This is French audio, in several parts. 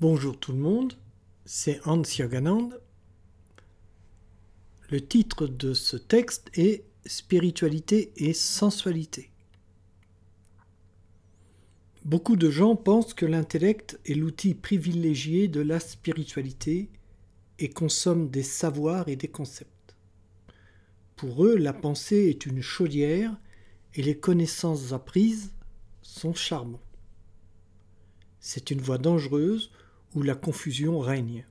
Bonjour tout le monde, c'est Hans Yoganand. Le titre de ce texte est Spiritualité et sensualité. Beaucoup de gens pensent que l'intellect est l'outil privilégié de la spiritualité et consomment des savoirs et des concepts. Pour eux, la pensée est une chaudière et les connaissances apprises sont charmantes. C'est une voie dangereuse où la confusion règne.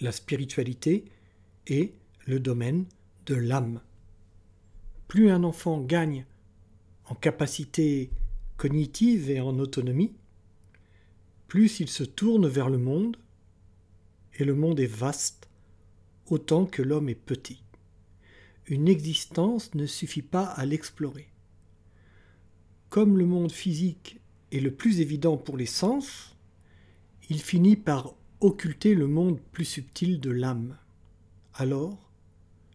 La spiritualité est le domaine de l'âme. Plus un enfant gagne en capacité cognitive et en autonomie, plus il se tourne vers le monde, et le monde est vaste autant que l'homme est petit. Une existence ne suffit pas à l'explorer. Comme le monde physique est le plus évident pour les sens, il finit par occulter le monde plus subtil de l'âme. Alors,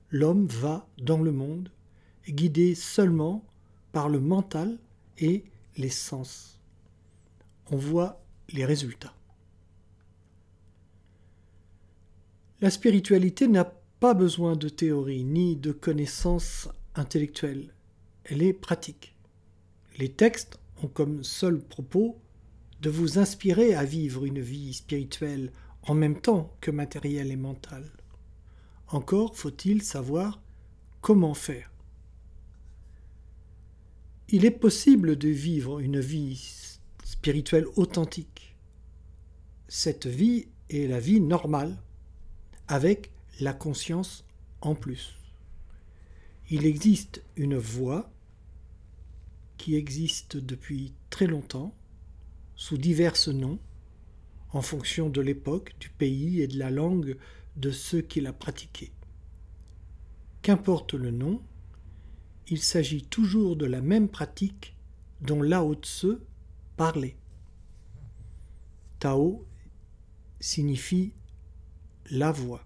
l'homme va dans le monde, guidé seulement par le mental et les sens. On voit les résultats. La spiritualité n'a pas besoin de théorie ni de connaissances intellectuelles. Elle est pratique. Les textes ont comme seul propos de vous inspirer à vivre une vie spirituelle en même temps que matérielle et mentale. Encore faut-il savoir comment faire. Il est possible de vivre une vie spirituelle authentique. Cette vie est la vie normale, avec la conscience en plus. Il existe une voie qui existe depuis très longtemps, sous divers noms, en fonction de l'époque, du pays et de la langue de ceux qui la pratiquaient. Qu'importe le nom, il s'agit toujours de la même pratique dont Lao Tse parlait. Tao signifie la voie.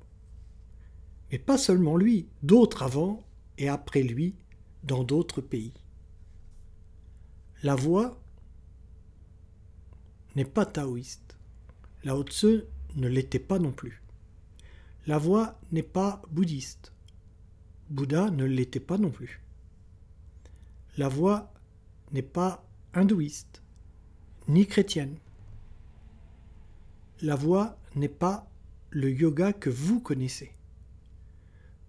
Mais pas seulement lui, d'autres avant et après lui dans d'autres pays. La voie n'est pas taoïste. Lao Tse ne l'était pas non plus. La voie n'est pas bouddhiste. Bouddha ne l'était pas non plus. La voie n'est pas hindouiste, ni chrétienne. La voie n'est pas le yoga que vous connaissez.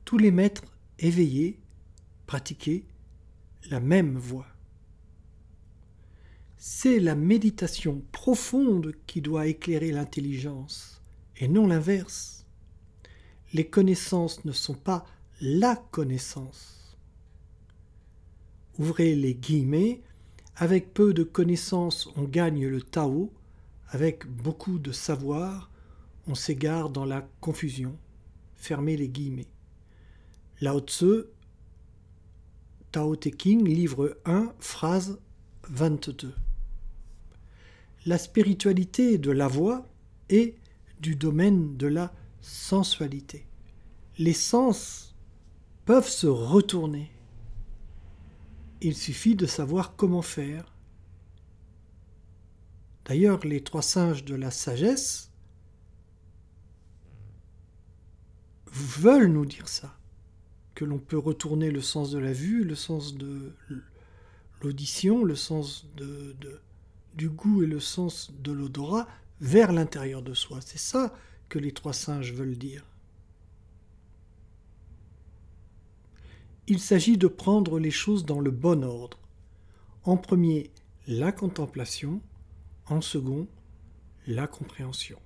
Tous les maîtres éveillés pratiquaient la même voie. C'est la méditation profonde qui doit éclairer l'intelligence, et non l'inverse. Les connaissances ne sont pas la connaissance. Ouvrez les guillemets, avec peu de connaissances on gagne le Tao, avec beaucoup de savoir on s'égare dans la confusion. Fermez les guillemets. Lao Tzu, Tao Te King, livre 1, phrase 22 la spiritualité de la voix est du domaine de la sensualité. Les sens peuvent se retourner. Il suffit de savoir comment faire. D'ailleurs, les trois singes de la sagesse veulent nous dire ça, que l'on peut retourner le sens de la vue, le sens de l'audition, le sens de, de du goût et le sens de l'odorat vers l'intérieur de soi. C'est ça que les trois singes veulent dire. Il s'agit de prendre les choses dans le bon ordre. En premier, la contemplation, en second, la compréhension.